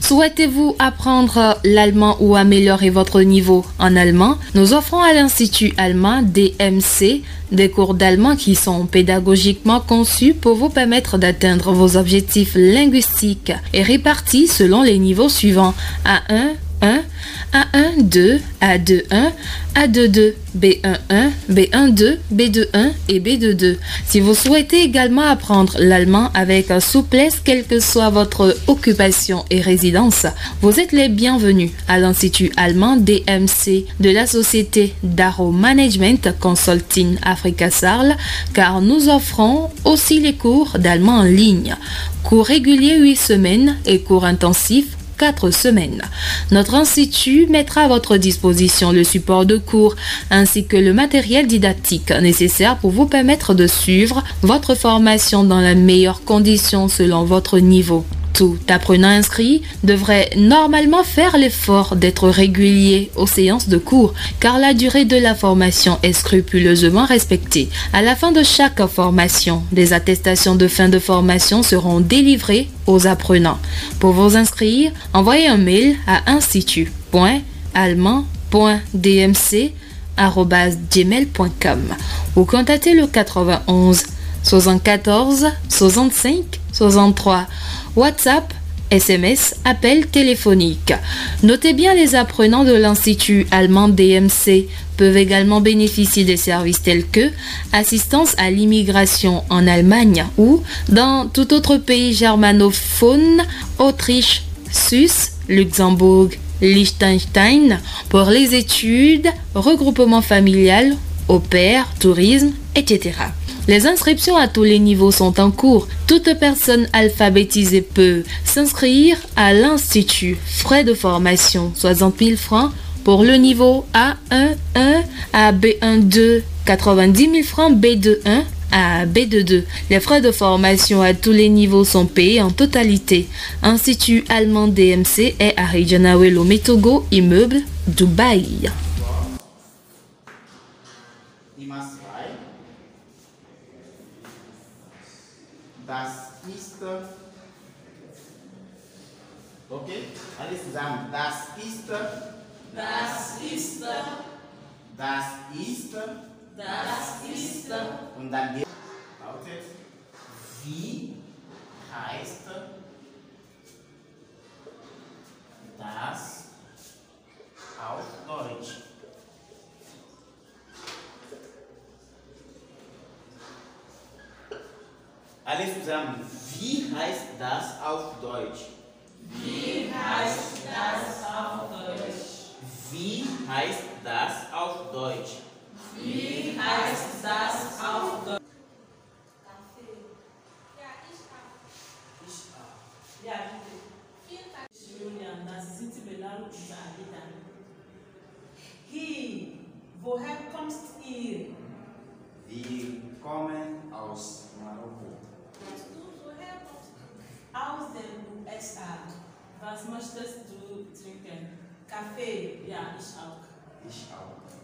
Souhaitez-vous apprendre l'allemand ou améliorer votre niveau en allemand? Nous offrons à l'Institut allemand DMC des cours d'allemand qui sont pédagogiquement conçus pour vous permettre d'atteindre vos objectifs linguistiques et répartis selon les niveaux suivants. A1, 1, A1, 2, A2, 1, A2, 2, B1, 1, B1, 2, B2, 1 et B2, 2. Si vous souhaitez également apprendre l'allemand avec souplesse, quelle que soit votre occupation et résidence, vous êtes les bienvenus à l'Institut allemand DMC de la société Daro Management Consulting Africa Sarl, car nous offrons aussi les cours d'allemand en ligne, cours réguliers 8 semaines et cours intensifs semaines. Notre institut mettra à votre disposition le support de cours ainsi que le matériel didactique nécessaire pour vous permettre de suivre votre formation dans les meilleures conditions selon votre niveau. Tout apprenant inscrit devrait normalement faire l'effort d'être régulier aux séances de cours car la durée de la formation est scrupuleusement respectée. À la fin de chaque formation, des attestations de fin de formation seront délivrées aux apprenants. Pour vous inscrire, envoyez un mail à institut.allemand.dmc.gmail.com ou contactez le 91 74 65 63 WhatsApp, SMS, appel téléphonique. Notez bien les apprenants de l'Institut allemand DMC peuvent également bénéficier des services tels que assistance à l'immigration en Allemagne ou dans tout autre pays germanophone, Autriche, Suisse, Luxembourg, Liechtenstein, pour les études, regroupement familial, au pair, tourisme, etc. Les inscriptions à tous les niveaux sont en cours. Toute personne alphabétisée peut s'inscrire à l'Institut. Frais de formation 60 000 francs pour le niveau A1-1 à B1-2, 90 000 francs B2-1 à B2-2. Les frais de formation à tous les niveaux sont payés en totalité. Institut allemand DMC est à Rejanawelo Metogo, immeuble Dubaï. Das ist, okay, alles zusammen. Das ist, Das ist, das ist, das ist, und dann die lautet, wie heißt das auf Deutsch? Alles zusammen. Wie heißt das auf Deutsch? wie heißt das auf Deutsch? Wie heißt das auf Deutsch? Wie heißt das auf Deutsch? Hi, woher kommst ihr? was much just do drinking. ja, yeah, ich auch. Ich auch.